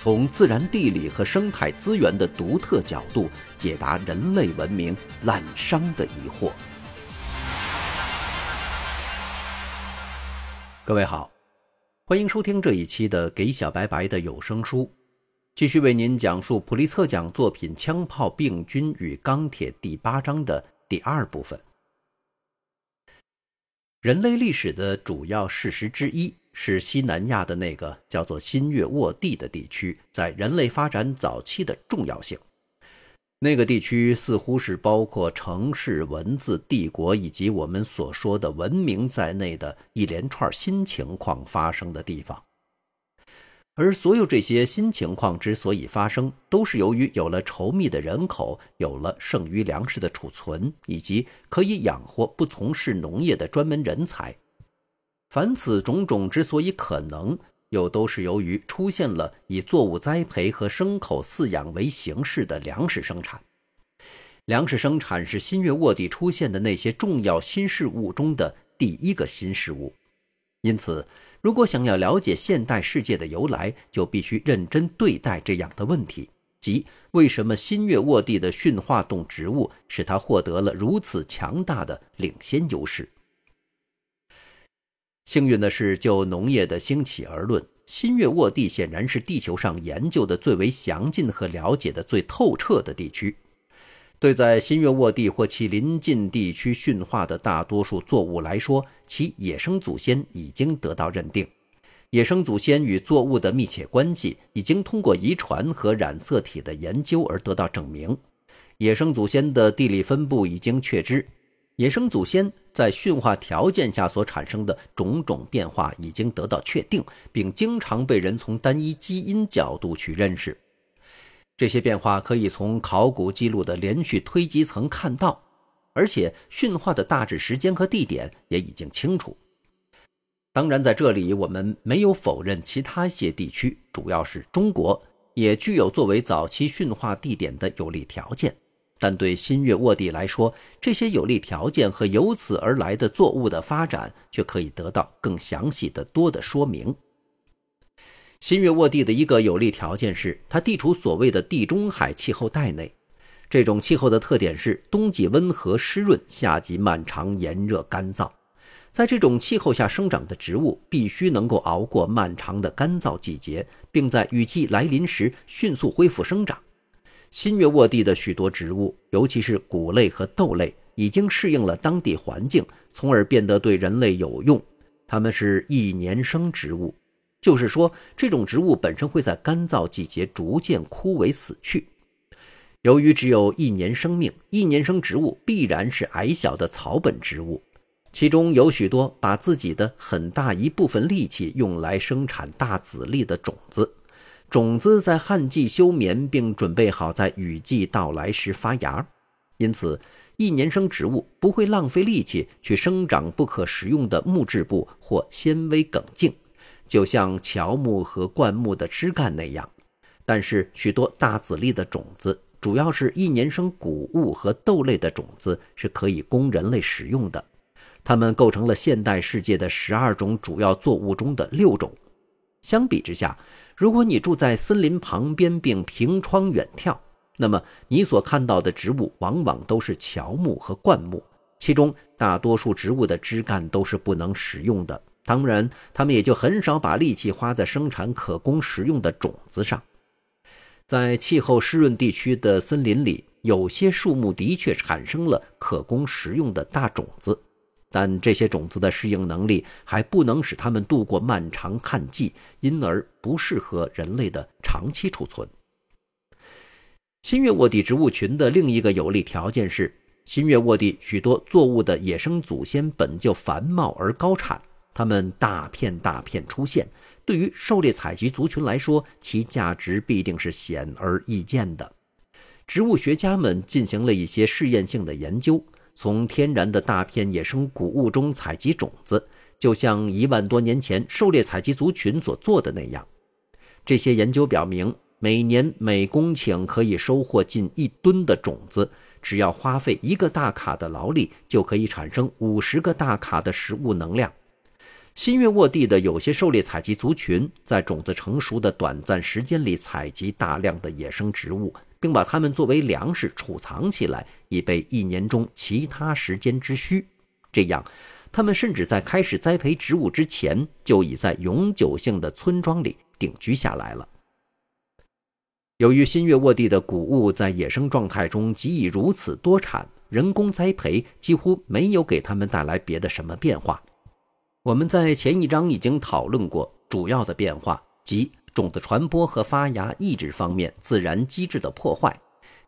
从自然地理和生态资源的独特角度解答人类文明滥觞的疑惑。各位好，欢迎收听这一期的《给小白白的有声书》，继续为您讲述普利策奖作品《枪炮、病菌与钢铁》第八章的第二部分。人类历史的主要事实之一。是西南亚的那个叫做新月沃地的地区，在人类发展早期的重要性。那个地区似乎是包括城市、文字、帝国以及我们所说的文明在内的一连串新情况发生的地方。而所有这些新情况之所以发生，都是由于有了稠密的人口，有了剩余粮食的储存，以及可以养活不从事农业的专门人才。凡此种种之所以可能，又都是由于出现了以作物栽培和牲口饲养为形式的粮食生产。粮食生产是新月沃地出现的那些重要新事物中的第一个新事物。因此，如果想要了解现代世界的由来，就必须认真对待这样的问题：即为什么新月沃地的驯化动植物使它获得了如此强大的领先优势？幸运的是，就农业的兴起而论，新月沃地显然是地球上研究的最为详尽和了解的最透彻的地区。对在新月沃地或其邻近地区驯化的大多数作物来说，其野生祖先已经得到认定。野生祖先与作物的密切关系已经通过遗传和染色体的研究而得到证明。野生祖先的地理分布已经确知。野生祖先在驯化条件下所产生的种种变化已经得到确定，并经常被人从单一基因角度去认识。这些变化可以从考古记录的连续推积层看到，而且驯化的大致时间和地点也已经清楚。当然，在这里我们没有否认其他一些地区，主要是中国，也具有作为早期驯化地点的有利条件。但对新月沃地来说，这些有利条件和由此而来的作物的发展，却可以得到更详细的多的说明。新月沃地的一个有利条件是，它地处所谓的地中海气候带内。这种气候的特点是冬季温和湿润，夏季漫长炎热干燥。在这种气候下生长的植物，必须能够熬过漫长的干燥季节，并在雨季来临时迅速恢复生长。新月沃地的许多植物，尤其是谷类和豆类，已经适应了当地环境，从而变得对人类有用。它们是一年生植物，就是说，这种植物本身会在干燥季节逐渐枯萎死去。由于只有一年生命，一年生植物必然是矮小的草本植物，其中有许多把自己的很大一部分力气用来生产大籽粒的种子。种子在旱季休眠，并准备好在雨季到来时发芽，因此一年生植物不会浪费力气去生长不可食用的木质部或纤维梗茎，就像乔木和灌木的枝干那样。但是许多大籽粒的种子，主要是一年生谷物和豆类的种子，是可以供人类食用的。它们构成了现代世界的十二种主要作物中的六种。相比之下，如果你住在森林旁边并凭窗远眺，那么你所看到的植物往往都是乔木和灌木，其中大多数植物的枝干都是不能食用的。当然，他们也就很少把力气花在生产可供食用的种子上。在气候湿润地区的森林里，有些树木的确产生了可供食用的大种子。但这些种子的适应能力还不能使它们度过漫长旱季，因而不适合人类的长期储存。新月沃地植物群的另一个有利条件是，新月沃地许多作物的野生祖先本就繁茂而高产，它们大片大片出现，对于狩猎采集族群来说，其价值必定是显而易见的。植物学家们进行了一些试验性的研究，从天然的大片野生谷物中采集种子，就像一万多年前狩猎采集族群所做的那样。这些研究表明，每年每公顷可以收获近一吨的种子，只要花费一个大卡的劳力，就可以产生五十个大卡的食物能量。新月沃地的有些狩猎采集族群，在种子成熟的短暂时间里采集大量的野生植物，并把它们作为粮食储藏起来，以备一年中其他时间之需。这样，他们甚至在开始栽培植物之前，就已在永久性的村庄里定居下来了。由于新月沃地的谷物在野生状态中给予如此多产，人工栽培几乎没有给他们带来别的什么变化。我们在前一章已经讨论过主要的变化，即种子传播和发芽抑制方面自然机制的破坏。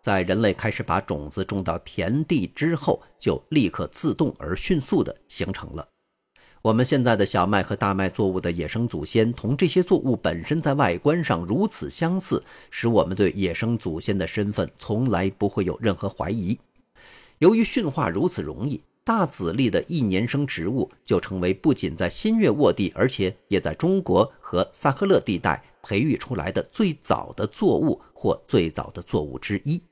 在人类开始把种子种到田地之后，就立刻自动而迅速地形成了。我们现在的小麦和大麦作物的野生祖先，同这些作物本身在外观上如此相似，使我们对野生祖先的身份从来不会有任何怀疑。由于驯化如此容易。大籽粒的一年生植物就成为不仅在新月沃地，而且也在中国和萨赫勒地带培育出来的最早的作物或最早的作物之一。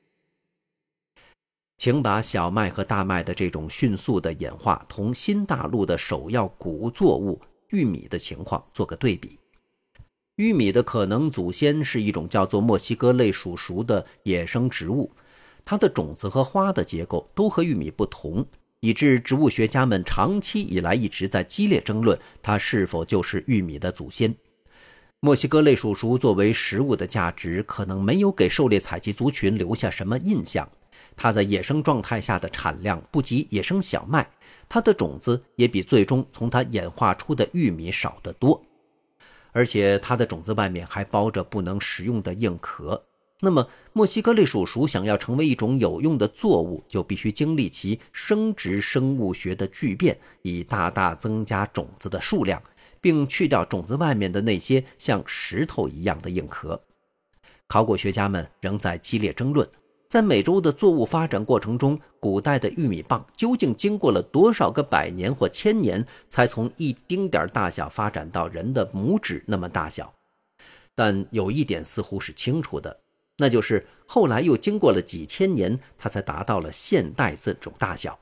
请把小麦和大麦的这种迅速的演化同新大陆的首要谷物作物玉米的情况做个对比。玉米的可能祖先是一种叫做墨西哥类属属的野生植物，它的种子和花的结构都和玉米不同。以致植物学家们长期以来一直在激烈争论它是否就是玉米的祖先。墨西哥类鼠属作为食物的价值可能没有给狩猎采集族群留下什么印象。它在野生状态下的产量不及野生小麦，它的种子也比最终从它演化出的玉米少得多，而且它的种子外面还包着不能食用的硬壳。那么，墨西哥类鼠属想要成为一种有用的作物，就必须经历其生殖生物学的巨变，以大大增加种子的数量，并去掉种子外面的那些像石头一样的硬壳。考古学家们仍在激烈争论，在美洲的作物发展过程中，古代的玉米棒究竟经过了多少个百年或千年，才从一丁点大小发展到人的拇指那么大小？但有一点似乎是清楚的。那就是后来又经过了几千年，它才达到了现代这种大小。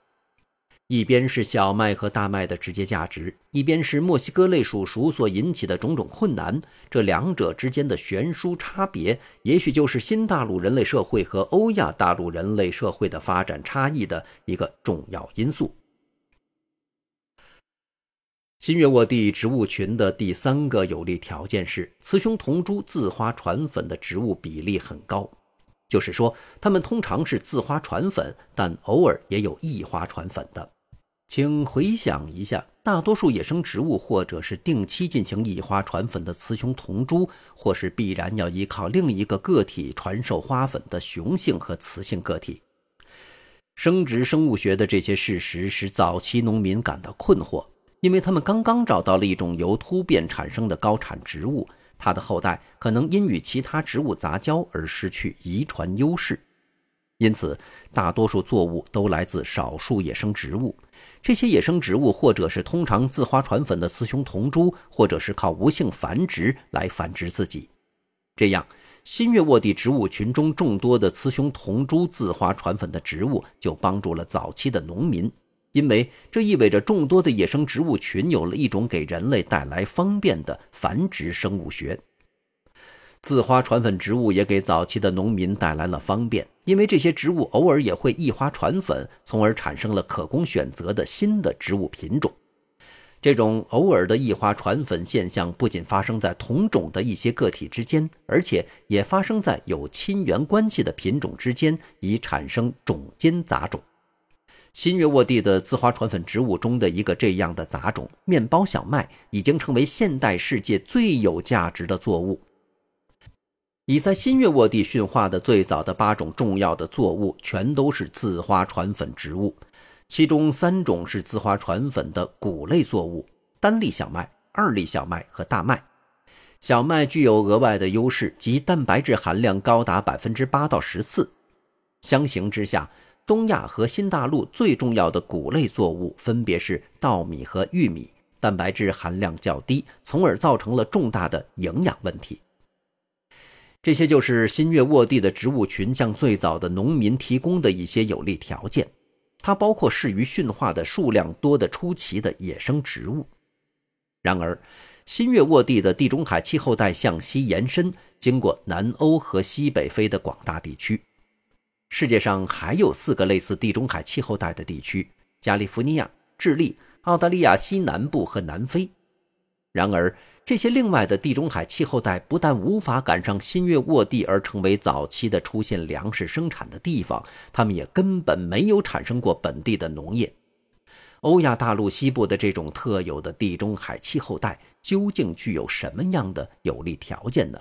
一边是小麦和大麦的直接价值，一边是墨西哥类鼠属所引起的种种困难。这两者之间的悬殊差别，也许就是新大陆人类社会和欧亚大陆人类社会的发展差异的一个重要因素。新月沃地植物群的第三个有利条件是，雌雄同株自花传粉的植物比例很高，就是说，它们通常是自花传粉，但偶尔也有异花传粉的。请回想一下，大多数野生植物或者是定期进行异花传粉的雌雄同株，或是必然要依靠另一个个体传授花粉的雄性和雌性个体。生殖生物学的这些事实使早期农民感到困惑。因为他们刚刚找到了一种由突变产生的高产植物，它的后代可能因与其他植物杂交而失去遗传优势，因此大多数作物都来自少数野生植物。这些野生植物或者是通常自花传粉的雌雄同株，或者是靠无性繁殖来繁殖自己。这样，新月沃地植物群中众多的雌雄同株自花传粉的植物，就帮助了早期的农民。因为这意味着众多的野生植物群有了一种给人类带来方便的繁殖生物学。自花传粉植物也给早期的农民带来了方便，因为这些植物偶尔也会异花传粉，从而产生了可供选择的新的植物品种。这种偶尔的异花传粉现象不仅发生在同种的一些个体之间，而且也发生在有亲缘关系的品种之间，以产生种间杂种。新月沃地的自花传粉植物中的一个这样的杂种——面包小麦，已经成为现代世界最有价值的作物。已在新月沃地驯化的最早的八种重要的作物，全都是自花传粉植物，其中三种是自花传粉的谷类作物：单粒小麦、二粒小麦和大麦。小麦具有额外的优势，即蛋白质含量高达百分之八到十四。相形之下，东亚和新大陆最重要的谷类作物分别是稻米和玉米，蛋白质含量较低，从而造成了重大的营养问题。这些就是新月沃地的植物群向最早的农民提供的一些有利条件，它包括适于驯化的数量多的出奇的野生植物。然而，新月沃地的地中海气候带向西延伸，经过南欧和西北非的广大地区。世界上还有四个类似地中海气候带的地区：加利福尼亚、智利、澳大利亚西南部和南非。然而，这些另外的地中海气候带不但无法赶上新月沃地而成为早期的出现粮食生产的地方，它们也根本没有产生过本地的农业。欧亚大陆西部的这种特有的地中海气候带究竟具有什么样的有利条件呢？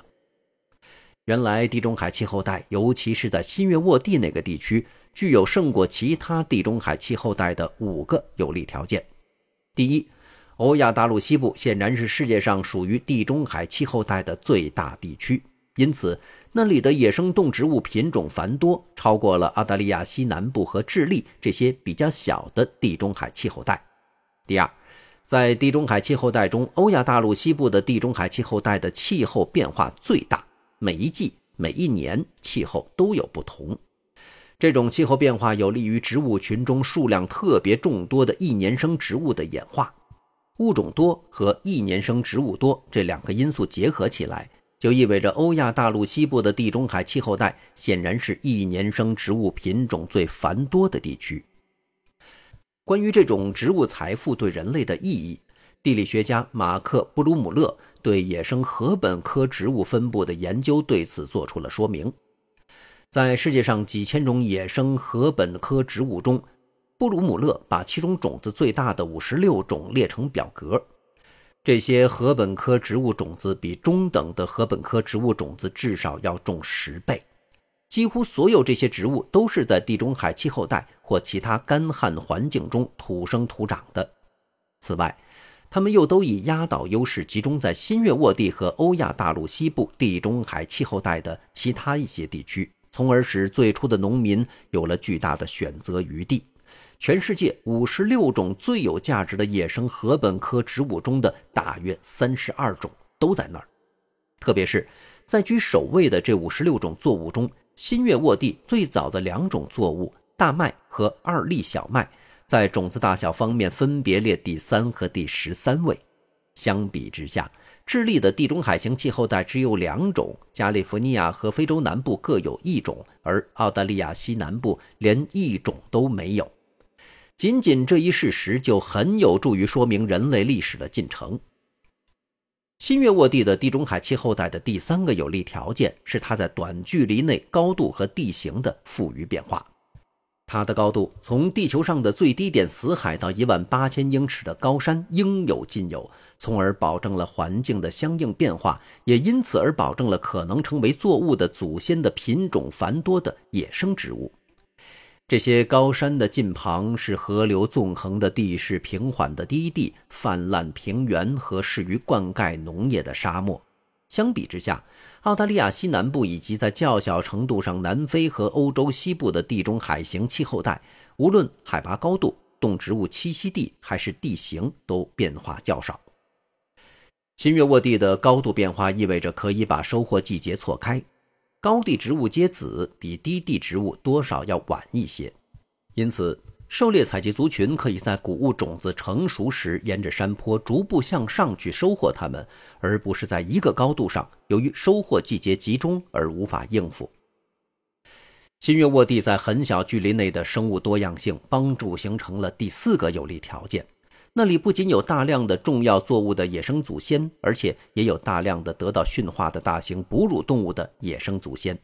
原来，地中海气候带，尤其是在新月沃地那个地区，具有胜过其他地中海气候带的五个有利条件。第一，欧亚大陆西部显然是世界上属于地中海气候带的最大地区，因此那里的野生动植物品种繁多，超过了澳大利亚西南部和智利这些比较小的地中海气候带。第二，在地中海气候带中，欧亚大陆西部的地中海气候带的气候变化最大，每一季、每一年气候都有不同。这种气候变化有利于植物群中数量特别众多的一年生植物的演化。物种多和一年生植物多这两个因素结合起来，就意味着欧亚大陆西部的地中海气候带显然是一年生植物品种最繁多的地区。关于这种植物财富对人类的意义，地理学家马克·布鲁姆勒对野生禾本科植物分布的研究对此做出了说明。在世界上几千种野生禾本科植物中，布鲁姆勒把其中种子最大的五十六种列成表格，这些禾本科植物种子比中等的禾本科植物种子至少要重十倍。几乎所有这些植物都是在地中海气候带或其他干旱环境中土生土长的。此外，它们又都以压倒优势集中在新月沃地和欧亚大陆西部地中海气候带的其他一些地区，从而使最初的农民有了巨大的选择余地。全世界五十六种最有价值的野生禾本科植物中的大约三十二种都在那儿。特别是在居首位的这五十六种作物中，新月沃地最早的两种作物大麦和二粒小麦，在种子大小方面分别列第三和第十三位。相比之下，智利的地中海型气候带只有两种，加利福尼亚和非洲南部各有一种，而澳大利亚西南部连一种都没有。仅仅这一事实就很有助于说明人类历史的进程。新月沃地的地中海气候带的第三个有利条件是它在短距离内高度和地形的富余变化。它的高度从地球上的最低点死海到一万八千英尺的高山应有尽有，从而保证了环境的相应变化，也因此而保证了可能成为作物的祖先的品种繁多的野生植物。这些高山的近旁是河流纵横的地势平缓的低地、泛滥平原和适于灌溉农业的沙漠。相比之下，澳大利亚西南部以及在较小程度上南非和欧洲西部的地中海型气候带，无论海拔高度、动植物栖息地还是地形，都变化较少。新月沃地的高度变化意味着可以把收获季节错开。高地植物结籽比低地植物多少要晚一些，因此狩猎采集族群可以在谷物种子成熟时，沿着山坡逐步向上去收获它们，而不是在一个高度上，由于收获季节集中而无法应付。新月沃地在很小距离内的生物多样性，帮助形成了第四个有利条件。那里不仅有大量的重要作物的野生祖先，而且也有大量的得到驯化的大型哺乳动物的野生祖先。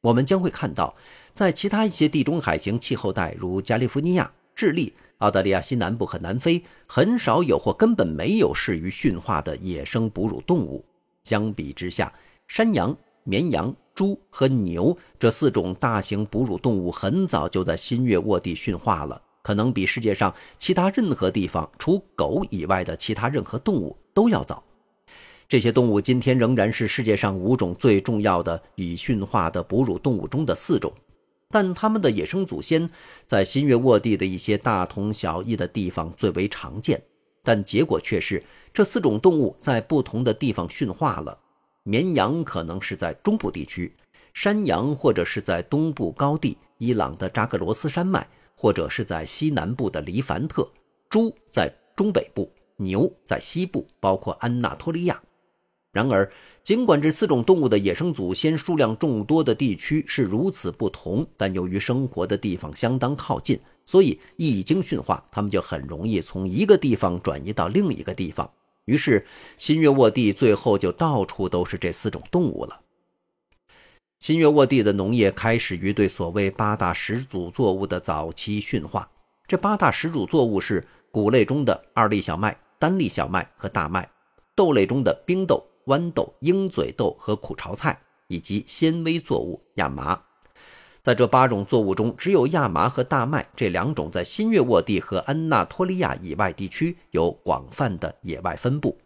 我们将会看到，在其他一些地中海型气候带，如加利福尼亚、智利、澳大利亚西南部和南非，很少有或根本没有适于驯化的野生哺乳动物。相比之下，山羊、绵羊、猪和牛这四种大型哺乳动物很早就在新月沃地驯化了。可能比世界上其他任何地方除狗以外的其他任何动物都要早。这些动物今天仍然是世界上五种最重要的已驯化的哺乳动物中的四种。但它们的野生祖先在新月沃地的一些大同小异的地方最为常见，但结果却是这四种动物在不同的地方驯化了。绵羊可能是在中部地区，山羊或者是在东部高地伊朗的扎格罗斯山脉，或者是在西南部的黎凡特；猪在中北部，牛在西部，包括安纳托利亚。然而，尽管这四种动物的野生祖先数量众多的地区是如此不同，但由于生活的地方相当靠近，所以一经驯化，它们就很容易从一个地方转移到另一个地方。于是，新月沃地最后就到处都是这四种动物了。新月沃地的农业开始于对所谓八大始祖作物的早期驯化。这八大始祖作物是谷类中的二粒小麦、单粒小麦和大麦，豆类中的冰豆。豌豆、鹰嘴豆和苦苕菜，以及纤维作物亚麻，在这八种作物中，只有亚麻和大麦这两种在新月沃地和安纳托利亚以外地区有广泛的野外分布。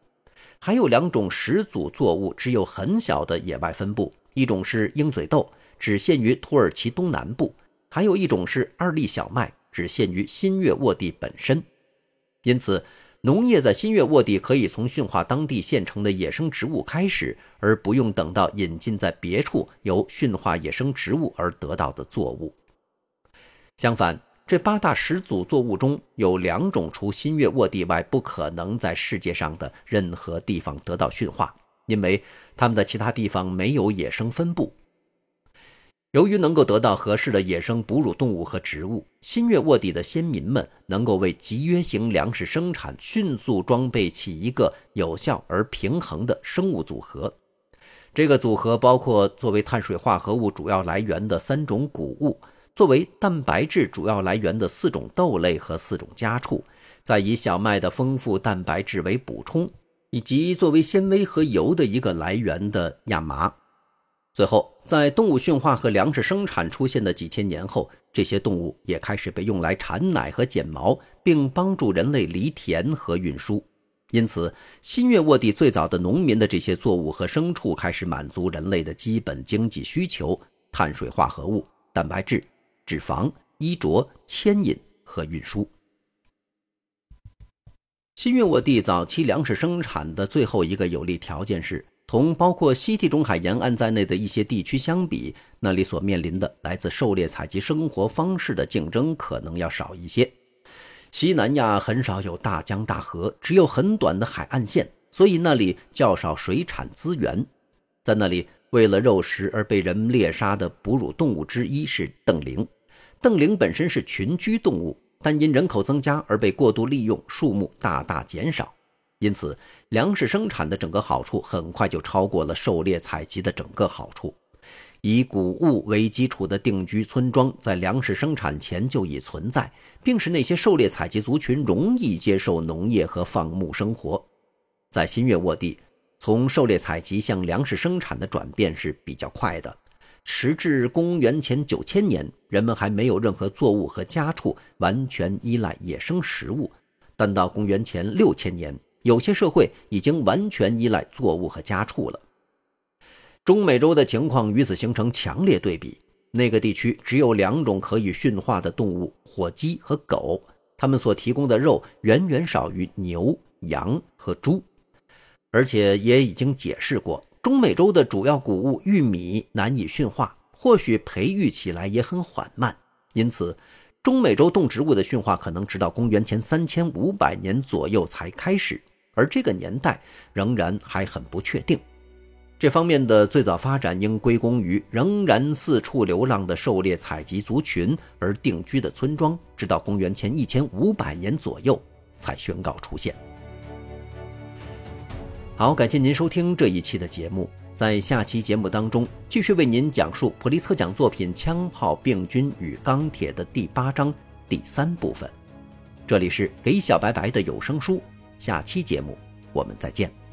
还有两种始祖作物只有很小的野外分布，一种是鹰嘴豆，只限于土耳其东南部；还有一种是二粒小麦，只限于新月沃地本身。因此。农业在新月沃地可以从驯化当地现成的野生植物开始，而不用等到引进在别处由驯化野生植物而得到的作物。相反，这八大始祖作物中有两种除新月沃地外不可能在世界上的任何地方得到驯化，因为它们的其他地方没有野生分布。由于能够得到合适的野生哺乳动物和植物，新月沃地的先民们能够为集约型粮食生产迅速装备起一个有效而平衡的生物组合。这个组合包括作为碳水化合物主要来源的三种谷物，作为蛋白质主要来源的四种豆类和四种家畜，再以小麦的丰富蛋白质为补充，以及作为纤维和油的一个来源的亚麻。最后，在动物驯化和粮食生产出现的几千年后，这些动物也开始被用来产奶和剪毛，并帮助人类犁田和运输。因此，新月沃地最早的农民的这些作物和牲畜开始满足人类的基本经济需求：碳水化合物、蛋白质、脂肪、衣着、牵引和运输。新月沃地早期粮食生产的最后一个有利条件是。同包括西地中海沿岸在内的一些地区相比，那里所面临的来自狩猎采集生活方式的竞争可能要少一些。西南亚很少有大江大河，只有很短的海岸线，所以那里较少水产资源。在那里，为了肉食而被人猎杀的哺乳动物之一是瞪羚。瞪羚本身是群居动物，但因人口增加而被过度利用，数目大大减少。因此，粮食生产的整个好处很快就超过了狩猎采集的整个好处。以谷物为基础的定居村庄在粮食生产前就已存在，并使那些狩猎采集族群容易接受农业和放牧生活。在新月沃地，从狩猎采集向粮食生产的转变是比较快的。时至公元前九千年，人们还没有任何作物和家畜完全依赖野生食物，但到公元前六千年。有些社会已经完全依赖作物和家畜了。中美洲的情况与此形成强烈对比。那个地区只有两种可以驯化的动物：火鸡和狗。它们所提供的肉远远少于牛、羊和猪。而且也已经解释过，中美洲的主要谷物玉米难以驯化，或许培育起来也很缓慢。因此。中美洲动植物的驯化可能直到公元前三千五百年左右才开始，而这个年代仍然还很不确定。这方面的最早发展应归功于仍然四处流浪的狩猎采集族群而定居的村庄，直到公元前一千五百年左右才宣告出现。好，感谢您收听这一期的节目。在下期节目当中，继续为您讲述普利策奖作品《枪炮、病菌与钢铁》的第八章第三部分。这里是给小白白的有声书，下期节目我们再见。